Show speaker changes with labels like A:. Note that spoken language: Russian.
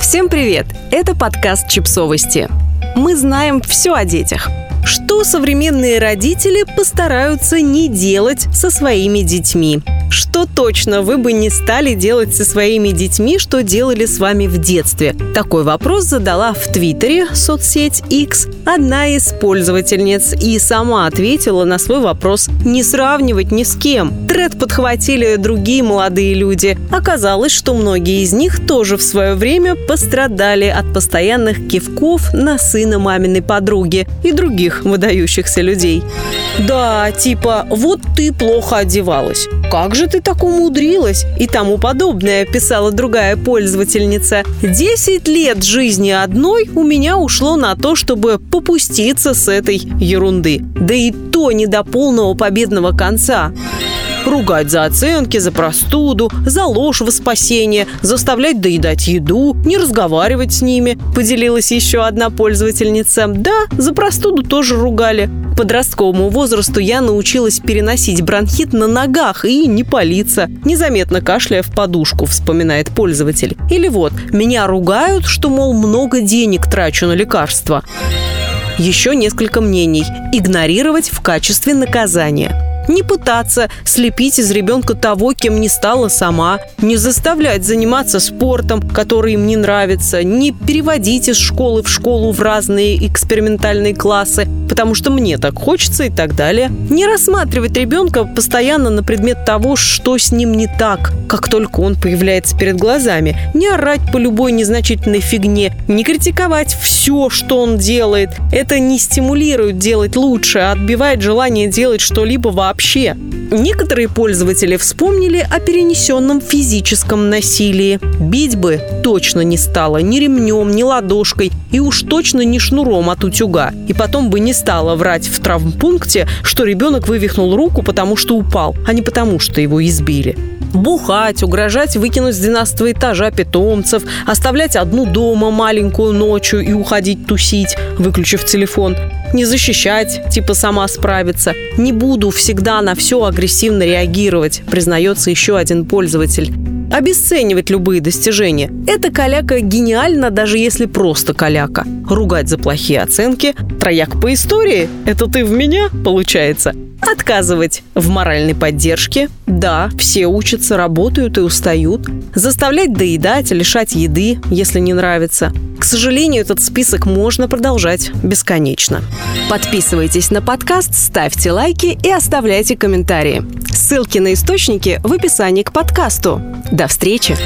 A: Всем привет! Это подкаст «Чипсовости». Мы знаем все о детях. Что современные родители постараются не делать со своими детьми – что точно вы бы не стали делать со своими детьми, что делали с вами в детстве? Такой вопрос задала в Твиттере, соцсеть X, одна из пользовательниц и сама ответила на свой вопрос «не сравнивать ни с кем». Тред подхватили другие молодые люди. Оказалось, что многие из них тоже в свое время пострадали от постоянных кивков на сына маминой подруги и других выдающихся людей. Да, типа «вот ты плохо одевалась», «Как же ты так умудрилась?» и тому подобное, писала другая пользовательница. «Десять лет жизни одной у меня ушло на то, чтобы попуститься с этой ерунды. Да и то не до полного победного конца ругать за оценки, за простуду, за ложь во спасение, заставлять доедать еду, не разговаривать с ними, поделилась еще одна пользовательница. Да, за простуду тоже ругали подростковому возрасту я научилась переносить бронхит на ногах и не палиться, незаметно кашляя в подушку, вспоминает пользователь. Или вот, меня ругают, что, мол, много денег трачу на лекарства. Еще несколько мнений. Игнорировать в качестве наказания не пытаться слепить из ребенка того, кем не стала сама, не заставлять заниматься спортом, который им не нравится, не переводить из школы в школу в разные экспериментальные классы, потому что мне так хочется и так далее. Не рассматривать ребенка постоянно на предмет того, что с ним не так, как только он появляется перед глазами. Не орать по любой незначительной фигне, не критиковать все, что он делает. Это не стимулирует делать лучше, а отбивает желание делать что-либо вообще. Некоторые пользователи вспомнили о перенесенном физическом насилии. Бить бы точно не стало ни ремнем, ни ладошкой, и уж точно не шнуром от утюга. И потом бы не стала врать в травмпункте, что ребенок вывихнул руку, потому что упал, а не потому, что его избили бухать, угрожать выкинуть с 12 этажа питомцев, оставлять одну дома маленькую ночью и уходить тусить, выключив телефон, не защищать, типа сама справиться. Не буду всегда на все агрессивно реагировать, признается еще один пользователь обесценивать любые достижения. Эта каляка гениальна, даже если просто каляка. Ругать за плохие оценки, трояк по истории – это ты в меня, получается. Отказывать в моральной поддержке. Да, все учатся, работают и устают. Заставлять доедать, лишать еды, если не нравится. К сожалению, этот список можно продолжать бесконечно. Подписывайтесь на подкаст, ставьте лайки и оставляйте комментарии. Ссылки на источники в описании к подкасту. До встречи!